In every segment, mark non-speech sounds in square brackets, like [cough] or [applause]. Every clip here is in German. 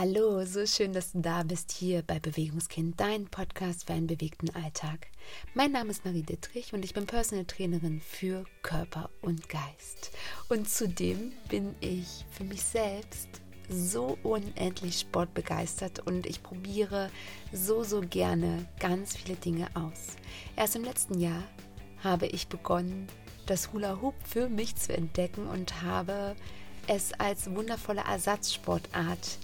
Hallo, so schön, dass du da bist hier bei Bewegungskind, dein Podcast für einen bewegten Alltag. Mein Name ist Marie Dittrich und ich bin Personal Trainerin für Körper und Geist. Und zudem bin ich für mich selbst so unendlich sportbegeistert und ich probiere so, so gerne ganz viele Dinge aus. Erst im letzten Jahr habe ich begonnen, das Hula Hoop für mich zu entdecken und habe es als wundervolle Ersatzsportart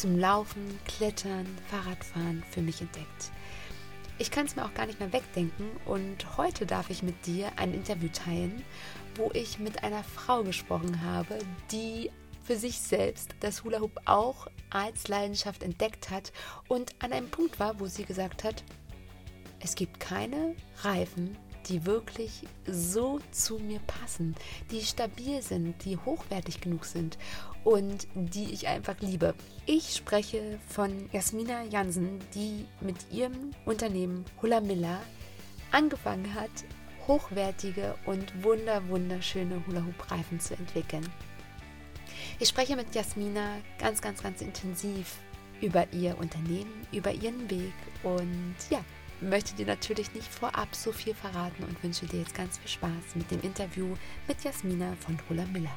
zum Laufen, Klettern, Fahrradfahren für mich entdeckt. Ich kann es mir auch gar nicht mehr wegdenken und heute darf ich mit dir ein Interview teilen, wo ich mit einer Frau gesprochen habe, die für sich selbst das Hula Hoop auch als Leidenschaft entdeckt hat und an einem Punkt war, wo sie gesagt hat, es gibt keine Reifen, die wirklich so zu mir passen, die stabil sind, die hochwertig genug sind und die ich einfach liebe. Ich spreche von Jasmina Jansen, die mit ihrem Unternehmen Hula Miller angefangen hat, hochwertige und wunder wunderschöne Hula Hoop Reifen zu entwickeln. Ich spreche mit Jasmina ganz, ganz, ganz intensiv über ihr Unternehmen, über ihren Weg und ja, möchte dir natürlich nicht vorab so viel verraten und wünsche dir jetzt ganz viel Spaß mit dem Interview mit Jasmina von Hula Miller.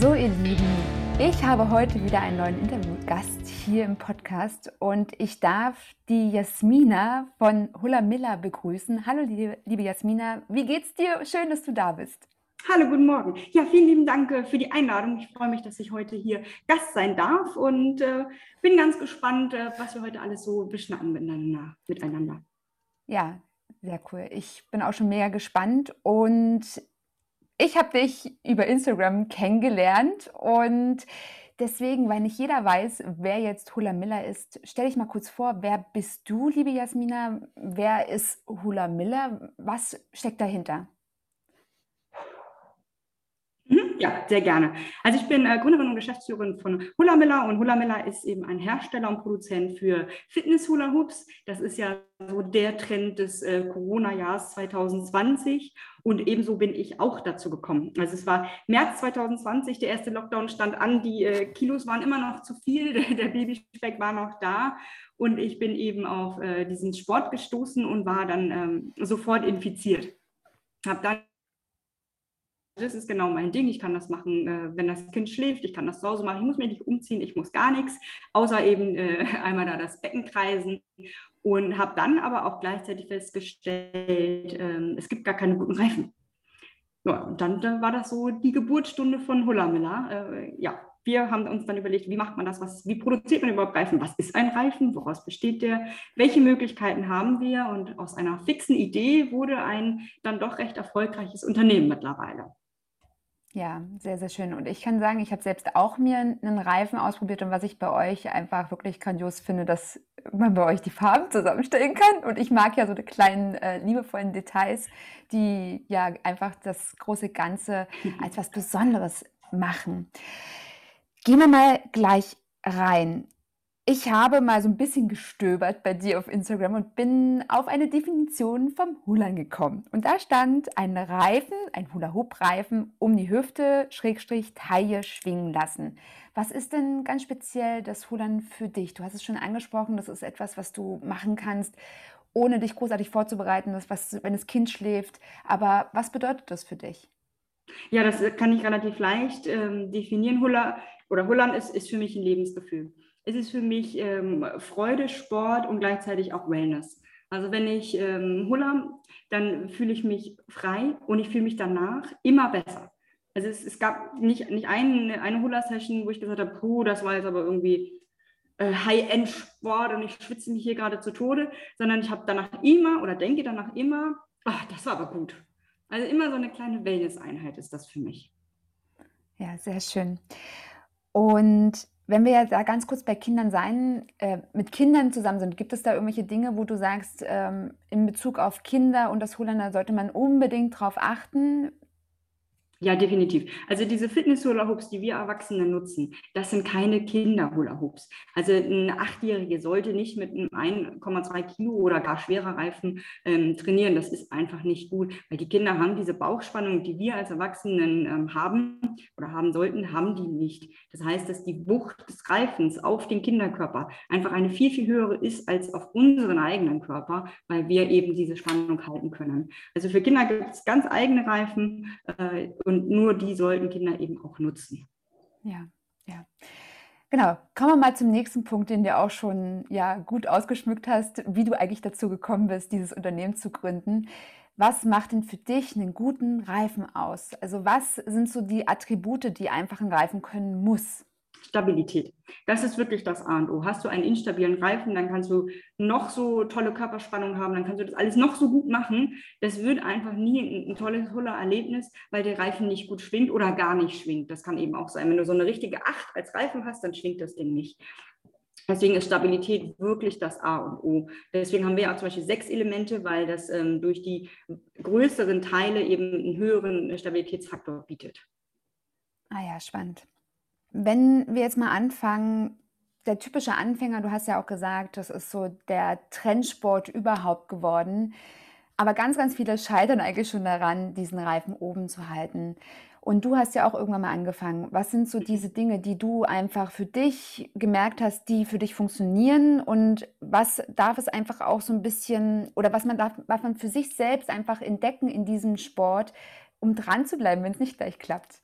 So, ihr Lieben, ich habe heute wieder einen neuen Interviewgast hier im Podcast und ich darf die Jasmina von Hula Miller begrüßen. Hallo, liebe, liebe Jasmina, wie geht's dir? Schön, dass du da bist. Hallo, guten Morgen. Ja, vielen lieben Dank äh, für die Einladung. Ich freue mich, dass ich heute hier Gast sein darf und äh, bin ganz gespannt, äh, was wir heute alles so beschnacken miteinander. miteinander. Ja, sehr cool. Ich bin auch schon mega gespannt und ich habe dich über Instagram kennengelernt und deswegen, weil nicht jeder weiß, wer jetzt Hula Miller ist, stell dich mal kurz vor, wer bist du, liebe Jasmina? Wer ist Hula Miller? Was steckt dahinter? Mhm, ja, sehr gerne. Also ich bin äh, Gründerin und Geschäftsführerin von Hula Miller und Hula Miller ist eben ein Hersteller und Produzent für Fitness-Hula Hoops. Das ist ja so der Trend des äh, Corona-Jahres 2020 und ebenso bin ich auch dazu gekommen. Also es war März 2020, der erste Lockdown stand an, die äh, Kilos waren immer noch zu viel, der, [laughs] der Babyspeck war noch da und ich bin eben auf äh, diesen Sport gestoßen und war dann ähm, sofort infiziert. Habe dann das ist genau mein Ding. Ich kann das machen, äh, wenn das Kind schläft. Ich kann das zu Hause machen. Ich muss mir nicht umziehen. Ich muss gar nichts, außer eben äh, [laughs] einmal da das Becken kreisen. Und habe dann aber auch gleichzeitig festgestellt, äh, es gibt gar keine guten Reifen. Ja, und dann war das so die Geburtsstunde von Hullamilla. Äh, ja, wir haben uns dann überlegt, wie macht man das, was, wie produziert man überhaupt Reifen, was ist ein Reifen, woraus besteht der, welche Möglichkeiten haben wir und aus einer fixen Idee wurde ein dann doch recht erfolgreiches Unternehmen mittlerweile. Ja, sehr, sehr schön. Und ich kann sagen, ich habe selbst auch mir einen Reifen ausprobiert und was ich bei euch einfach wirklich grandios finde, dass man bei euch die Farben zusammenstellen kann. Und ich mag ja so die kleinen, äh, liebevollen Details, die ja einfach das große Ganze als was Besonderes machen. Gehen wir mal gleich rein. Ich habe mal so ein bisschen gestöbert bei dir auf Instagram und bin auf eine Definition vom Hulan gekommen. Und da stand ein Reifen, ein Hula-Hoop-Reifen, um die Hüfte, Schrägstrich, Taille schwingen lassen. Was ist denn ganz speziell das Hulan für dich? Du hast es schon angesprochen, das ist etwas, was du machen kannst, ohne dich großartig vorzubereiten, das was, wenn das Kind schläft. Aber was bedeutet das für dich? Ja, das kann ich relativ leicht ähm, definieren. Hula oder Hulan ist, ist für mich ein Lebensgefühl es ist für mich ähm, Freude, Sport und gleichzeitig auch Wellness. Also wenn ich ähm, Hula, dann fühle ich mich frei und ich fühle mich danach immer besser. Also es, es gab nicht, nicht eine, eine Hula-Session, wo ich gesagt habe, puh, das war jetzt aber irgendwie äh, High-End-Sport und ich schwitze mich hier gerade zu Tode, sondern ich habe danach immer oder denke danach immer, ach, das war aber gut. Also immer so eine kleine Wellness-Einheit ist das für mich. Ja, sehr schön. Und wenn wir jetzt da ganz kurz bei Kindern sein, äh, mit Kindern zusammen sind, gibt es da irgendwelche Dinge, wo du sagst, ähm, in Bezug auf Kinder und das Holländer sollte man unbedingt darauf achten? Ja, definitiv. Also diese Fitness-Hula-Hoops, die wir Erwachsene nutzen, das sind keine Kinder-Hula-Hoops. Also ein Achtjährige sollte nicht mit einem 1,2 Kilo oder gar schwerer Reifen ähm, trainieren. Das ist einfach nicht gut, weil die Kinder haben diese Bauchspannung, die wir als Erwachsenen ähm, haben oder haben sollten, haben die nicht. Das heißt, dass die Wucht des Reifens auf den Kinderkörper einfach eine viel, viel höhere ist als auf unseren eigenen Körper, weil wir eben diese Spannung halten können. Also für Kinder gibt es ganz eigene Reifen. Äh, und nur die sollten Kinder eben auch nutzen. Ja, ja. Genau, kommen wir mal zum nächsten Punkt, den du auch schon ja, gut ausgeschmückt hast, wie du eigentlich dazu gekommen bist, dieses Unternehmen zu gründen. Was macht denn für dich einen guten Reifen aus? Also was sind so die Attribute, die einfach ein Reifen können muss? Stabilität. Das ist wirklich das A und O. Hast du einen instabilen Reifen, dann kannst du noch so tolle Körperspannung haben, dann kannst du das alles noch so gut machen. Das wird einfach nie ein, ein tolles Huller-Erlebnis, weil der Reifen nicht gut schwingt oder gar nicht schwingt. Das kann eben auch sein. Wenn du so eine richtige Acht als Reifen hast, dann schwingt das Ding nicht. Deswegen ist Stabilität wirklich das A und O. Deswegen haben wir auch zum Beispiel sechs Elemente, weil das ähm, durch die größeren Teile eben einen höheren Stabilitätsfaktor bietet. Ah ja, spannend. Wenn wir jetzt mal anfangen, der typische Anfänger, du hast ja auch gesagt, das ist so der Trendsport überhaupt geworden. Aber ganz, ganz viele scheitern eigentlich schon daran, diesen Reifen oben zu halten. Und du hast ja auch irgendwann mal angefangen. Was sind so diese Dinge, die du einfach für dich gemerkt hast, die für dich funktionieren? Und was darf es einfach auch so ein bisschen, oder was man darf, was man für sich selbst einfach entdecken in diesem Sport, um dran zu bleiben, wenn es nicht gleich klappt?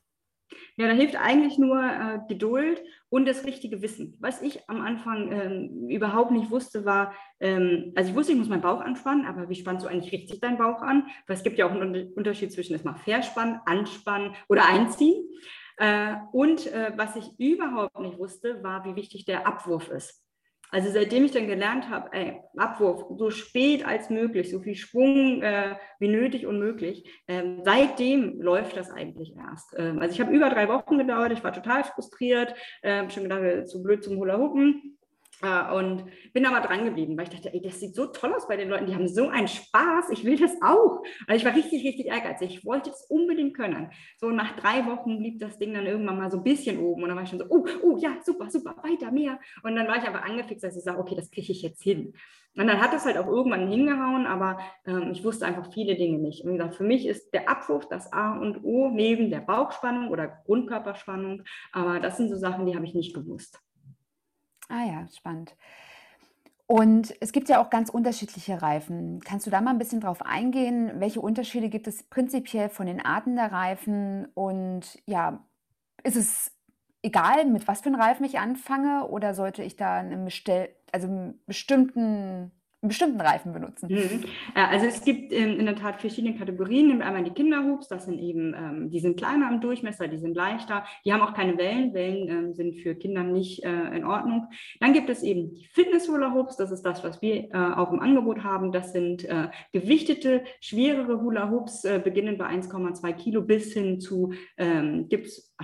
Ja, da hilft eigentlich nur äh, Geduld und das richtige Wissen. Was ich am Anfang ähm, überhaupt nicht wusste, war, ähm, also ich wusste, ich muss meinen Bauch anspannen, aber wie spannst du eigentlich richtig deinen Bauch an? Weil es gibt ja auch einen Unterschied zwischen erstmal verspannen, anspannen oder einziehen. Äh, und äh, was ich überhaupt nicht wusste, war, wie wichtig der Abwurf ist. Also seitdem ich dann gelernt habe, ey, Abwurf so spät als möglich, so viel Schwung äh, wie nötig und möglich, ähm, seitdem läuft das eigentlich erst. Ähm, also ich habe über drei Wochen gedauert, ich war total frustriert, äh, schon gedacht, zu blöd zum Hula-Huppen. Äh, und bin aber dran geblieben, weil ich dachte, ey, das sieht so toll aus bei den Leuten, die haben so einen Spaß, ich will das auch. Also ich war richtig, richtig ehrgeizig, ich wollte es unbedingt können. So nach drei Wochen blieb das Ding dann irgendwann mal so ein bisschen oben und dann war ich schon so, oh, oh, ja, super, super, weiter, mehr. Und dann war ich aber angefixt, dass ich sage, okay, das kriege ich jetzt hin. Und dann hat es halt auch irgendwann hingehauen, aber ähm, ich wusste einfach viele Dinge nicht. Und wie gesagt, für mich ist der Abwurf das A und O neben der Bauchspannung oder Grundkörperspannung. Aber das sind so Sachen, die habe ich nicht gewusst. Ah ja, spannend. Und es gibt ja auch ganz unterschiedliche Reifen. Kannst du da mal ein bisschen drauf eingehen? Welche Unterschiede gibt es prinzipiell von den Arten der Reifen? Und ja, ist es egal, mit was für einem Reifen ich anfange oder sollte ich da einen, bestell also einen bestimmten einen bestimmten Reifen benutzen. Mhm. Also es gibt in, in, der Tat verschiedene Kategorien. Einmal die Kinderhubs, das sind eben, ähm, die sind kleiner im Durchmesser, die sind leichter, die haben auch keine Wellen. Wellen ähm, sind für Kinder nicht äh, in Ordnung. Dann gibt es eben die Fitness-Hula-Hoops, das ist das, was wir äh, auch im Angebot haben. Das sind äh, gewichtete, schwerere Hula-Hoops, äh, beginnen bei 1,2 Kilo bis hin zu, ähm, gibt es,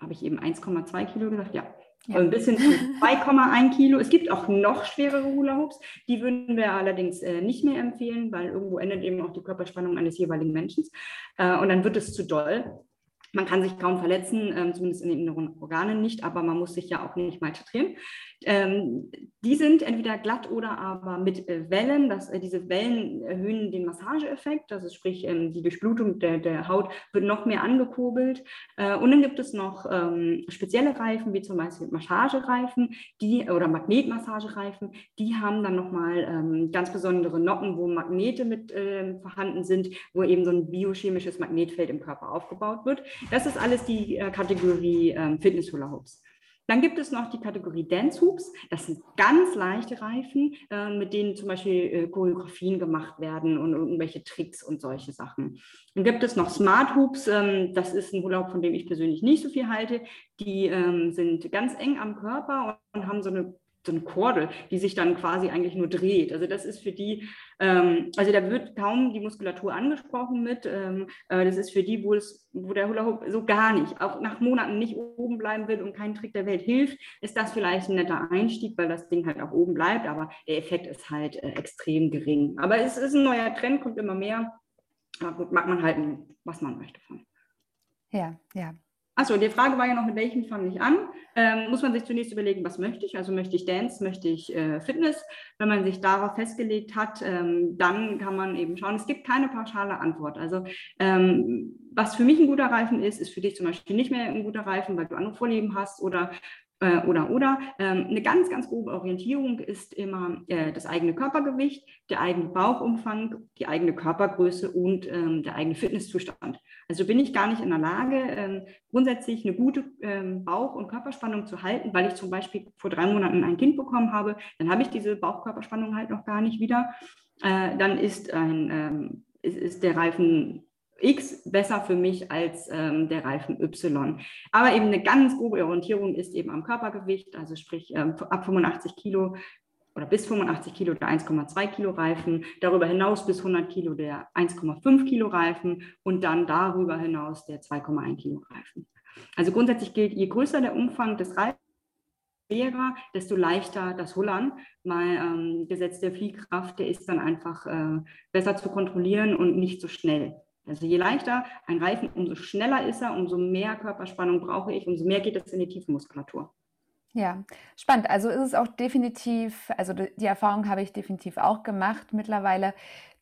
habe ich eben 1,2 Kilo gesagt? Ja, ja. Ein bisschen zu 2,1 Kilo. Es gibt auch noch schwerere Hula-Hoops. Die würden wir allerdings äh, nicht mehr empfehlen, weil irgendwo endet eben auch die Körperspannung eines jeweiligen Menschen. Äh, und dann wird es zu doll. Man kann sich kaum verletzen, ähm, zumindest in den inneren Organen nicht, aber man muss sich ja auch nicht malträtieren. Ähm, die sind entweder glatt oder aber mit äh, Wellen. Das, äh, diese Wellen erhöhen den Massageeffekt, ist sprich ähm, die Durchblutung der, der Haut wird noch mehr angekurbelt. Äh, und dann gibt es noch ähm, spezielle Reifen, wie zum Beispiel Massagereifen, die oder Magnetmassagereifen, die haben dann nochmal ähm, ganz besondere Noppen, wo Magnete mit äh, vorhanden sind, wo eben so ein biochemisches Magnetfeld im Körper aufgebaut wird. Das ist alles die äh, Kategorie ähm, Fitness Hula Hoops. Dann gibt es noch die Kategorie Dance Hoops. Das sind ganz leichte Reifen, äh, mit denen zum Beispiel äh, Choreografien gemacht werden und irgendwelche Tricks und solche Sachen. Dann gibt es noch Smart Hoops. Ähm, das ist ein Urlaub, von dem ich persönlich nicht so viel halte. Die ähm, sind ganz eng am Körper und haben so eine so eine Kordel, die sich dann quasi eigentlich nur dreht. Also das ist für die, ähm, also da wird kaum die Muskulatur angesprochen mit. Ähm, äh, das ist für die, wo, es, wo der Hula Hoop so gar nicht, auch nach Monaten nicht oben bleiben will und kein Trick der Welt hilft, ist das vielleicht ein netter Einstieg, weil das Ding halt auch oben bleibt, aber der Effekt ist halt äh, extrem gering. Aber es ist ein neuer Trend, kommt immer mehr. Aber gut, mag man halten, was man möchte von. Ja, ja. Achso, die Frage war ja noch, mit welchem fange ich an? Ähm, muss man sich zunächst überlegen, was möchte ich? Also möchte ich Dance, möchte ich äh, Fitness? Wenn man sich darauf festgelegt hat, ähm, dann kann man eben schauen. Es gibt keine pauschale Antwort. Also ähm, was für mich ein guter Reifen ist, ist für dich zum Beispiel nicht mehr ein guter Reifen, weil du andere Vorlieben hast oder äh, oder oder. Ähm, eine ganz, ganz grobe Orientierung ist immer äh, das eigene Körpergewicht, der eigene Bauchumfang, die eigene Körpergröße und ähm, der eigene Fitnesszustand. Also bin ich gar nicht in der Lage, ähm, grundsätzlich eine gute Bauch- und Körperspannung zu halten, weil ich zum Beispiel vor drei Monaten ein Kind bekommen habe, dann habe ich diese Bauchkörperspannung halt noch gar nicht wieder. Äh, dann ist, ein, ist, ist der Reifen X besser für mich als ähm, der Reifen Y. Aber eben eine ganz grobe Orientierung ist eben am Körpergewicht, also sprich ähm, ab 85 Kilo oder bis 85 Kilo der 1,2 Kilo Reifen, darüber hinaus bis 100 Kilo der 1,5 Kilo Reifen und dann darüber hinaus der 2,1 Kilo Reifen. Also grundsätzlich gilt, je größer der Umfang des Reifens, desto leichter das Hullern. Mal ähm, Gesetz der Fliehkraft, der ist dann einfach äh, besser zu kontrollieren und nicht so schnell. Also je leichter ein Reifen, umso schneller ist er, umso mehr Körperspannung brauche ich, umso mehr geht es in die Tiefenmuskulatur. Ja, spannend. Also ist es auch definitiv, also die Erfahrung habe ich definitiv auch gemacht mittlerweile,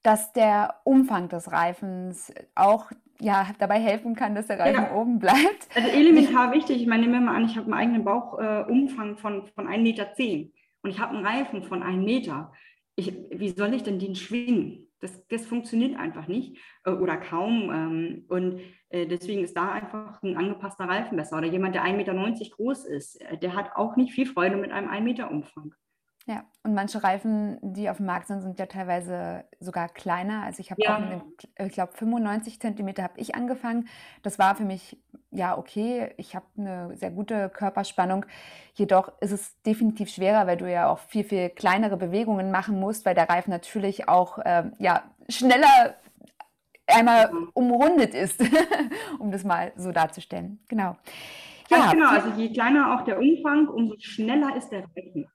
dass der Umfang des Reifens auch ja, dabei helfen kann, dass der Reifen ja. oben bleibt. Also elementar wichtig, ich meine, nehmen wir mal an, ich habe einen eigenen Bauchumfang äh, von, von 1,10 Meter und ich habe einen Reifen von 1 Meter. Ich, wie soll ich denn den schwingen? Das, das funktioniert einfach nicht äh, oder kaum. Ähm, und äh, deswegen ist da einfach ein angepasster Reifen besser. Oder jemand, der 1,90 Meter groß ist, äh, der hat auch nicht viel Freude mit einem 1 Meter Umfang. Ja, und manche Reifen, die auf dem Markt sind, sind ja teilweise sogar kleiner. Also ich habe ja. auch mit dem, ich glaube 95 Zentimeter habe ich angefangen. Das war für mich ja okay. Ich habe eine sehr gute Körperspannung. Jedoch ist es definitiv schwerer, weil du ja auch viel, viel kleinere Bewegungen machen musst, weil der Reifen natürlich auch äh, ja, schneller einmal mhm. umrundet ist, [laughs] um das mal so darzustellen. Genau. Ja, genau. Also je kleiner auch der Umfang, umso schneller ist der Reifen.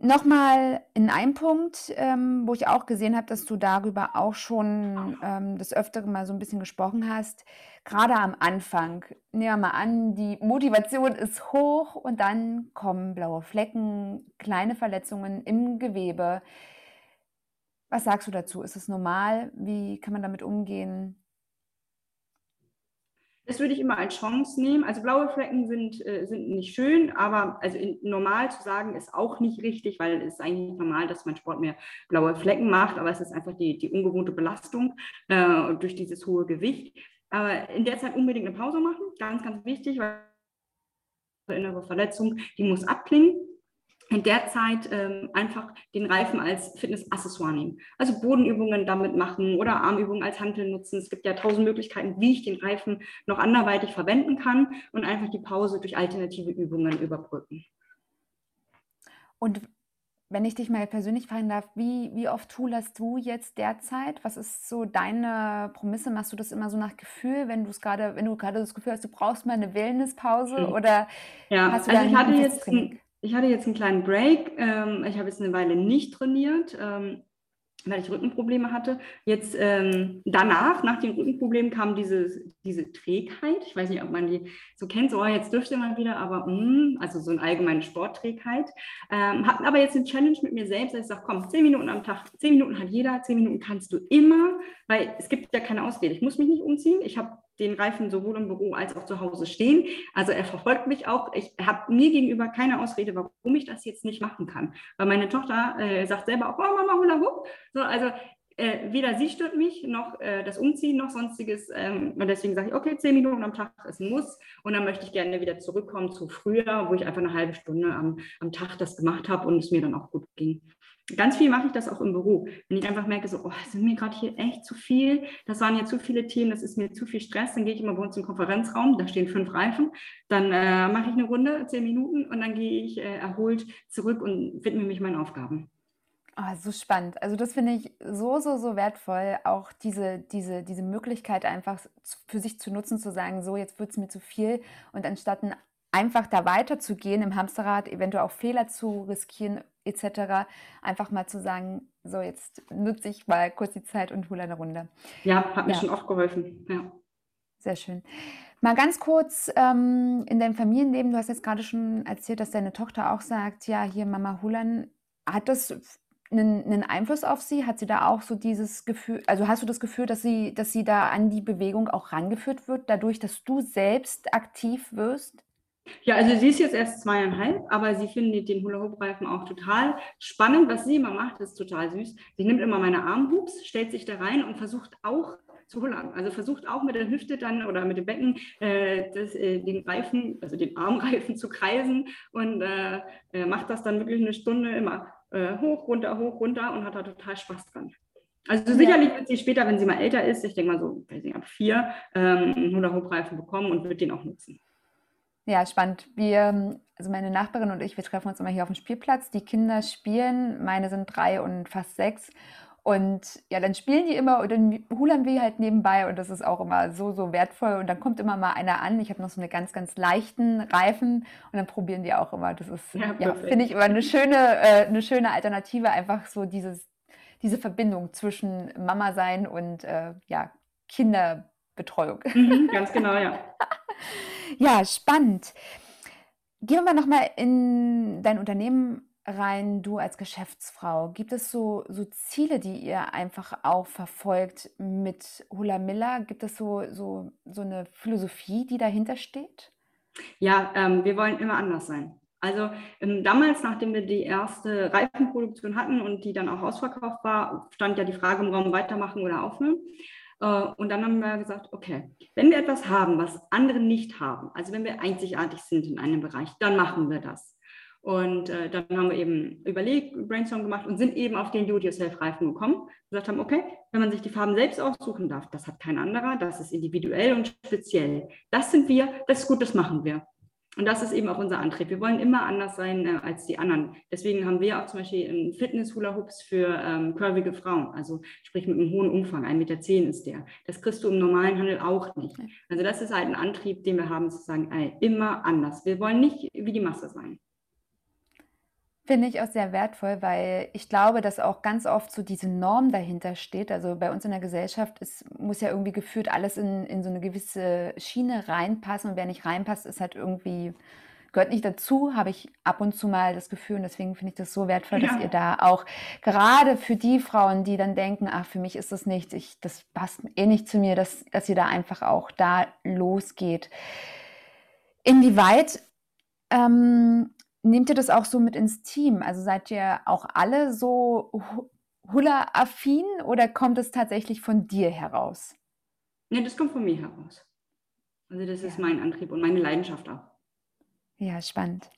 Nochmal in einem Punkt, ähm, wo ich auch gesehen habe, dass du darüber auch schon ähm, des Öfteren mal so ein bisschen gesprochen hast. Gerade am Anfang, nehmen wir mal an, die Motivation ist hoch und dann kommen blaue Flecken, kleine Verletzungen im Gewebe. Was sagst du dazu? Ist es normal? Wie kann man damit umgehen? Das würde ich immer als Chance nehmen. Also blaue Flecken sind, äh, sind nicht schön, aber also normal zu sagen ist auch nicht richtig, weil es ist eigentlich normal, dass man Sport mehr blaue Flecken macht, aber es ist einfach die, die ungewohnte Belastung äh, durch dieses hohe Gewicht. Aber in der Zeit unbedingt eine Pause machen, ganz, ganz wichtig, weil innere Verletzung, die muss abklingen in der Zeit ähm, einfach den Reifen als Fitnessaccessoire nehmen. Also Bodenübungen damit machen oder Armübungen als Hantel nutzen. Es gibt ja tausend Möglichkeiten, wie ich den Reifen noch anderweitig verwenden kann und einfach die Pause durch alternative Übungen überbrücken. Und wenn ich dich mal persönlich fragen darf, wie, wie oft toolest du jetzt derzeit? Was ist so deine Promisse? Machst du das immer so nach Gefühl, wenn du es gerade, wenn du gerade das Gefühl hast, du brauchst mal eine Wellnesspause mhm. oder ja, hast du also ich hatte jetzt ein, ich hatte jetzt einen kleinen Break. Ähm, ich habe jetzt eine Weile nicht trainiert, ähm, weil ich Rückenprobleme hatte. Jetzt ähm, danach, nach den Rückenproblemen, kam diese, diese Trägheit. Ich weiß nicht, ob man die so kennt, so oh, jetzt dürfte man wieder, aber mm, also so eine allgemeine Sportträgheit. Ähm, hatten aber jetzt eine Challenge mit mir selbst, dass ich sage, komm, zehn Minuten am Tag, zehn Minuten hat jeder, zehn Minuten kannst du immer, weil es gibt ja keine Ausrede. Ich muss mich nicht umziehen. Ich habe den Reifen sowohl im Büro als auch zu Hause stehen. Also er verfolgt mich auch. Ich habe mir gegenüber keine Ausrede, warum ich das jetzt nicht machen kann. Weil meine Tochter äh, sagt selber auch, oh Mama, hula hoop. So, also äh, weder sie stört mich, noch äh, das Umziehen, noch sonstiges. Ähm, und deswegen sage ich, okay, zehn Minuten am Tag ist ein Muss. Und dann möchte ich gerne wieder zurückkommen zu früher, wo ich einfach eine halbe Stunde am, am Tag das gemacht habe und es mir dann auch gut ging. Ganz viel mache ich das auch im Büro. Wenn ich einfach merke, so, oh, sind mir gerade hier echt zu viel, das waren ja zu viele Themen, das ist mir zu viel Stress, dann gehe ich immer bei uns im Konferenzraum, da stehen fünf Reifen, dann äh, mache ich eine Runde, zehn Minuten und dann gehe ich äh, erholt zurück und widme mich meinen Aufgaben. Oh, so spannend. Also das finde ich so, so, so wertvoll, auch diese, diese, diese Möglichkeit einfach für sich zu nutzen, zu sagen, so, jetzt wird es mir zu viel und anstatt einfach da weiterzugehen im Hamsterrad, eventuell auch Fehler zu riskieren, etc. Einfach mal zu sagen, so jetzt nutze ich mal kurz die Zeit und hole eine Runde. Ja, hat mir ja. schon oft geholfen. Ja. Sehr schön. Mal ganz kurz ähm, in deinem Familienleben, du hast jetzt gerade schon erzählt, dass deine Tochter auch sagt, ja, hier Mama Hulan, hat das einen, einen Einfluss auf sie? Hat sie da auch so dieses Gefühl, also hast du das Gefühl, dass sie, dass sie da an die Bewegung auch rangeführt wird, dadurch, dass du selbst aktiv wirst? Ja, also sie ist jetzt erst zweieinhalb, aber sie findet den Hula-Hoop-Reifen auch total spannend. Was sie immer macht, ist total süß. Sie nimmt immer meine Armhoops, stellt sich da rein und versucht auch zu hullern. Also versucht auch mit der Hüfte dann oder mit dem Becken äh, das, äh, den Reifen, also den Armreifen zu kreisen und äh, äh macht das dann wirklich eine Stunde immer äh, hoch, runter, hoch, runter und hat da total Spaß dran. Also sicherlich wird sie später, wenn sie mal älter ist, ich denke mal so, weiß nicht, ab vier, ähm, einen Hula-Hoop-Reifen bekommen und wird den auch nutzen. Ja, spannend. Wir, also meine Nachbarin und ich, wir treffen uns immer hier auf dem Spielplatz. Die Kinder spielen, meine sind drei und fast sechs. Und ja, dann spielen die immer und dann hulern wir halt nebenbei und das ist auch immer so, so wertvoll. Und dann kommt immer mal einer an. Ich habe noch so eine ganz, ganz leichten Reifen und dann probieren die auch immer. Das ist, ja, ja finde ich immer eine schöne, äh, eine schöne Alternative, einfach so dieses, diese Verbindung zwischen Mama sein und äh, ja, Kinderbetreuung. Mhm, ganz genau, ja. [laughs] ja, spannend. Gehen wir nochmal in dein Unternehmen rein, du als Geschäftsfrau, gibt es so, so Ziele, die ihr einfach auch verfolgt mit Hula Miller? Gibt es so, so, so eine Philosophie, die dahinter steht? Ja, ähm, wir wollen immer anders sein. Also ähm, damals, nachdem wir die erste Reifenproduktion hatten und die dann auch ausverkauft war, stand ja die Frage im Raum, weitermachen oder aufhören. Äh, und dann haben wir gesagt, okay, wenn wir etwas haben, was andere nicht haben, also wenn wir einzigartig sind in einem Bereich, dann machen wir das. Und äh, dann haben wir eben überlegt, Brainstorm gemacht und sind eben auf den Do-it-yourself-Reifen gekommen. Gesagt haben, okay, wenn man sich die Farben selbst aussuchen darf, das hat kein anderer, das ist individuell und speziell. Das sind wir, das ist gut, das machen wir. Und das ist eben auch unser Antrieb. Wir wollen immer anders sein äh, als die anderen. Deswegen haben wir auch zum Beispiel einen Fitness-Hula-Hoops für ähm, curvige Frauen, also sprich mit einem hohen Umfang, 1,10 Meter ist der. Das kriegst du im normalen Handel auch nicht. Also das ist halt ein Antrieb, den wir haben, zu sagen, ey, immer anders. Wir wollen nicht wie die Masse sein. Finde ich auch sehr wertvoll, weil ich glaube, dass auch ganz oft so diese Norm dahinter steht. Also bei uns in der Gesellschaft ist, muss ja irgendwie gefühlt alles in, in so eine gewisse Schiene reinpassen und wer nicht reinpasst, ist halt irgendwie, gehört nicht dazu, habe ich ab und zu mal das Gefühl und deswegen finde ich das so wertvoll, ja. dass ihr da auch gerade für die Frauen, die dann denken, ach, für mich ist das nichts, ich, das passt eh nicht zu mir, dass, dass ihr da einfach auch da losgeht. Inwieweit ähm, Nehmt ihr das auch so mit ins Team? Also seid ihr auch alle so Hula-affin oder kommt es tatsächlich von dir heraus? Nee, das kommt von mir heraus. Also das ist mein Antrieb und meine Leidenschaft auch. Ja, spannend.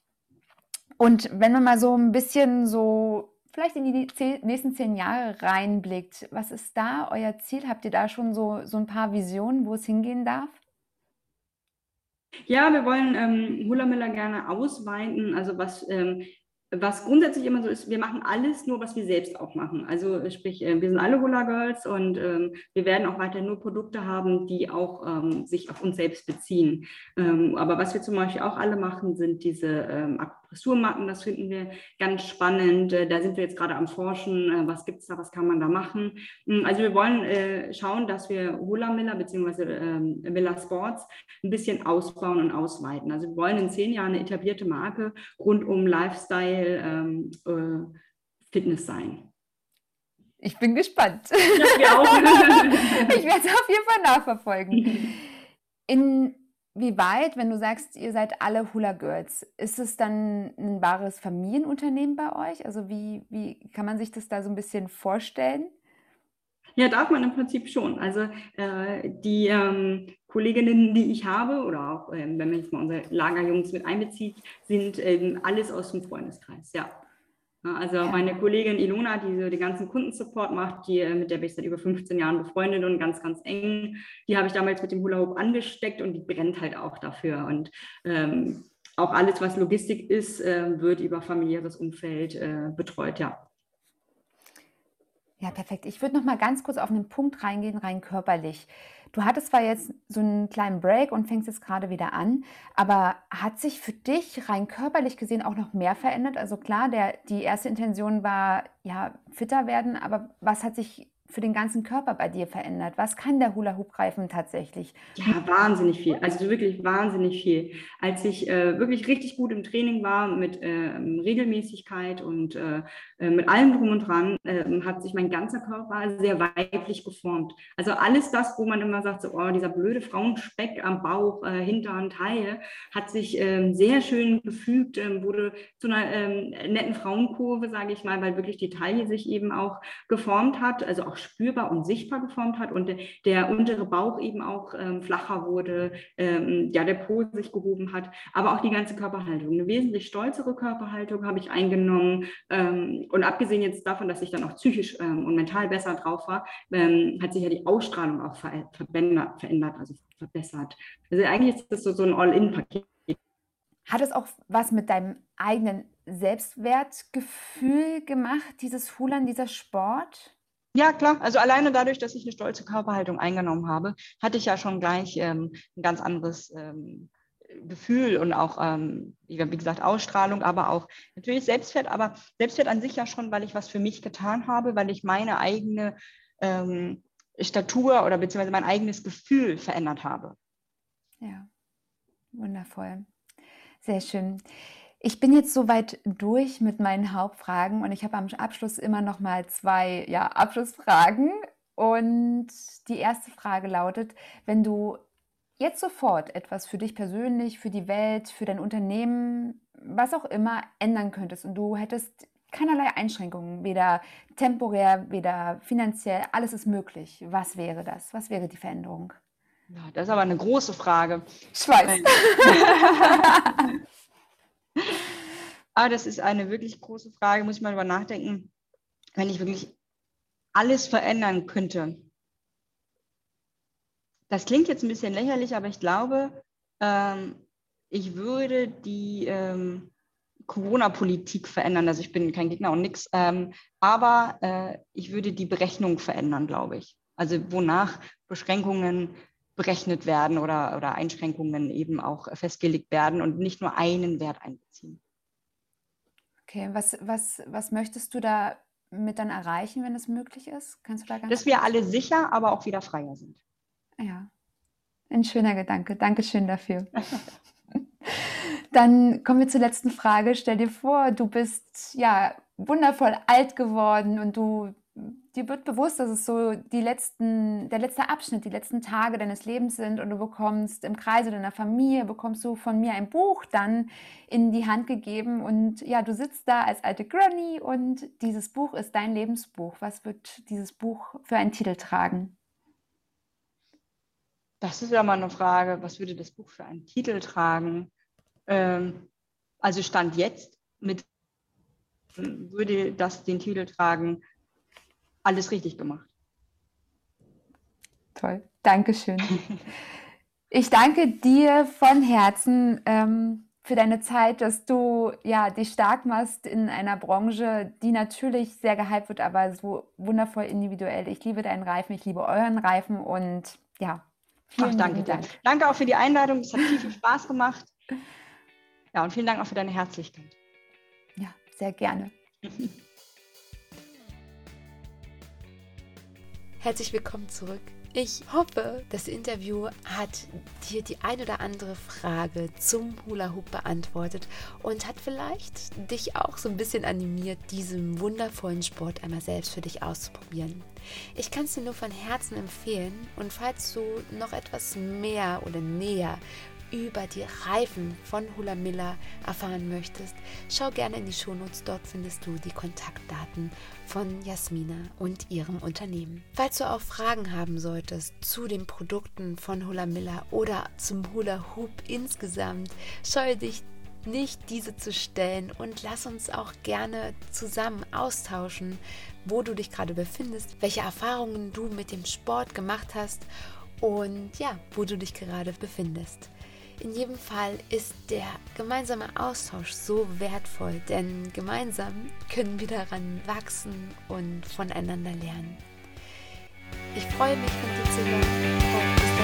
Und wenn man mal so ein bisschen so vielleicht in die zehn, nächsten zehn Jahre reinblickt, was ist da euer Ziel? Habt ihr da schon so, so ein paar Visionen, wo es hingehen darf? Ja, wir wollen ähm, Hula Miller gerne ausweiten. Also was ähm, was grundsätzlich immer so ist, wir machen alles nur, was wir selbst auch machen. Also sprich, äh, wir sind alle Hula Girls und ähm, wir werden auch weiter nur Produkte haben, die auch ähm, sich auf uns selbst beziehen. Ähm, aber was wir zum Beispiel auch alle machen, sind diese ähm, Akupressurmatten. Das finden wir ganz spannend. Äh, da sind wir jetzt gerade am Forschen. Äh, was gibt es da? Was kann man da machen? Ähm, also wir wollen äh, schauen, dass wir Hula Miller bzw. Ähm, Miller Sports ein bisschen ausbauen und ausweiten. Also wir wollen in zehn Jahren eine etablierte Marke rund um Lifestyle ähm, äh, Fitness sein. Ich bin gespannt. Ja, [laughs] ich werde es auf jeden Fall nachverfolgen. [laughs] Inwieweit, wenn du sagst, ihr seid alle Hula Girls, ist es dann ein wahres Familienunternehmen bei euch? Also wie, wie kann man sich das da so ein bisschen vorstellen? Ja, darf man im Prinzip schon. Also äh, die ähm, Kolleginnen, die ich habe, oder auch ähm, wenn man jetzt mal unsere Lagerjungs mit einbezieht, sind ähm, alles aus dem Freundeskreis, ja. Also ja. meine Kollegin Ilona, die so den ganzen Kundensupport macht, die, äh, mit der bin ich seit über 15 Jahren befreundet und ganz, ganz eng. Die habe ich damals mit dem Hula Hoop angesteckt und die brennt halt auch dafür. Und ähm, auch alles, was Logistik ist, äh, wird über familiäres Umfeld äh, betreut, ja. Ja, perfekt. Ich würde noch mal ganz kurz auf einen Punkt reingehen, rein körperlich. Du hattest zwar jetzt so einen kleinen Break und fängst jetzt gerade wieder an, aber hat sich für dich rein körperlich gesehen auch noch mehr verändert? Also klar, der, die erste Intention war, ja, fitter werden, aber was hat sich für den ganzen Körper bei dir verändert? Was kann der Hula-Hoop-Reifen tatsächlich? Ja, wahnsinnig viel. Also wirklich wahnsinnig viel. Als ich äh, wirklich richtig gut im Training war, mit äh, Regelmäßigkeit und äh, äh, mit allem drum und dran, ähm, hat sich mein ganzer Körper sehr weiblich geformt. Also alles das, wo man immer sagt, so, oh, dieser blöde Frauenspeck am Bauch, äh, Hintern, Taille, hat sich ähm, sehr schön gefügt, ähm, wurde zu einer netten Frauenkurve, sage ich mal, weil wirklich die Taille sich eben auch geformt hat, also auch spürbar und sichtbar geformt hat und der untere Bauch eben auch ähm, flacher wurde, ähm, ja, der Po sich gehoben hat, aber auch die ganze Körperhaltung. Eine wesentlich stolzere Körperhaltung habe ich eingenommen ähm, und abgesehen jetzt davon, dass ich dann auch psychisch ähm, und mental besser drauf war, ähm, hat sich ja die Ausstrahlung auch ver verändert, also verbessert. Also eigentlich ist das so, so ein All-In-Paket. Hat es auch was mit deinem eigenen Selbstwertgefühl gemacht, dieses Hulan, dieser Sport? Ja, klar. Also alleine dadurch, dass ich eine stolze Körperhaltung eingenommen habe, hatte ich ja schon gleich ähm, ein ganz anderes ähm, Gefühl und auch, ähm, wie gesagt, Ausstrahlung, aber auch natürlich Selbstwert, aber Selbstwert an sich ja schon, weil ich was für mich getan habe, weil ich meine eigene ähm, Statur oder beziehungsweise mein eigenes Gefühl verändert habe. Ja, wundervoll. Sehr schön. Ich bin jetzt soweit durch mit meinen Hauptfragen und ich habe am Abschluss immer noch mal zwei ja, Abschlussfragen. Und die erste Frage lautet, wenn du jetzt sofort etwas für dich persönlich, für die Welt, für dein Unternehmen, was auch immer ändern könntest und du hättest keinerlei Einschränkungen, weder temporär, weder finanziell, alles ist möglich. Was wäre das? Was wäre die Veränderung? Ja, das ist aber eine große Frage. Ich weiß. [laughs] ah, das ist eine wirklich große Frage, muss ich mal darüber nachdenken. Wenn ich wirklich alles verändern könnte. Das klingt jetzt ein bisschen lächerlich, aber ich glaube, ähm, ich würde die ähm, Corona-Politik verändern. Also ich bin kein Gegner und nichts, ähm, aber äh, ich würde die Berechnung verändern, glaube ich. Also wonach Beschränkungen berechnet werden oder, oder Einschränkungen eben auch festgelegt werden und nicht nur einen Wert einbeziehen. Okay, was, was, was möchtest du da mit dann erreichen, wenn es möglich ist? Kannst du da ganz Dass wir alle sicher, aber auch wieder freier sind. Ja, ein schöner Gedanke. Dankeschön dafür. [laughs] Dann kommen wir zur letzten Frage. Stell dir vor, du bist ja wundervoll alt geworden und du dir wird bewusst, dass es so die letzten, der letzte Abschnitt, die letzten Tage deines Lebens sind und du bekommst im Kreise deiner Familie, bekommst du von mir ein Buch dann in die Hand gegeben und ja, du sitzt da als alte Granny und dieses Buch ist dein Lebensbuch. Was wird dieses Buch für einen Titel tragen? Das ist ja mal eine Frage, was würde das Buch für einen Titel tragen? Ähm, also Stand jetzt mit würde das den Titel tragen, alles richtig gemacht. Toll, Dankeschön. Ich danke dir von Herzen ähm, für deine Zeit, dass du ja dich stark machst in einer Branche, die natürlich sehr gehypt wird, aber so wundervoll individuell. Ich liebe deinen Reifen, ich liebe euren Reifen und ja. Vielen Ach, danke, Dank. Danke auch für die Einladung. Es hat viel, viel Spaß gemacht. Ja, und vielen Dank auch für deine Herzlichkeit. Ja, sehr gerne. [laughs] Herzlich willkommen zurück. Ich hoffe, das Interview hat dir die ein oder andere Frage zum Hula Hoop beantwortet und hat vielleicht dich auch so ein bisschen animiert, diesen wundervollen Sport einmal selbst für dich auszuprobieren. Ich kann es dir nur von Herzen empfehlen und falls du noch etwas mehr oder näher über die Reifen von Hula Miller erfahren möchtest, schau gerne in die Shownotes. Dort findest du die Kontaktdaten von Jasmina und ihrem Unternehmen. Falls du auch Fragen haben solltest zu den Produkten von Hula Miller oder zum Hula Hoop insgesamt, scheue dich nicht diese zu stellen und lass uns auch gerne zusammen austauschen, wo du dich gerade befindest, welche Erfahrungen du mit dem Sport gemacht hast und ja, wo du dich gerade befindest. In jedem Fall ist der gemeinsame Austausch so wertvoll, denn gemeinsam können wir daran wachsen und voneinander lernen. Ich freue mich von dir zu hören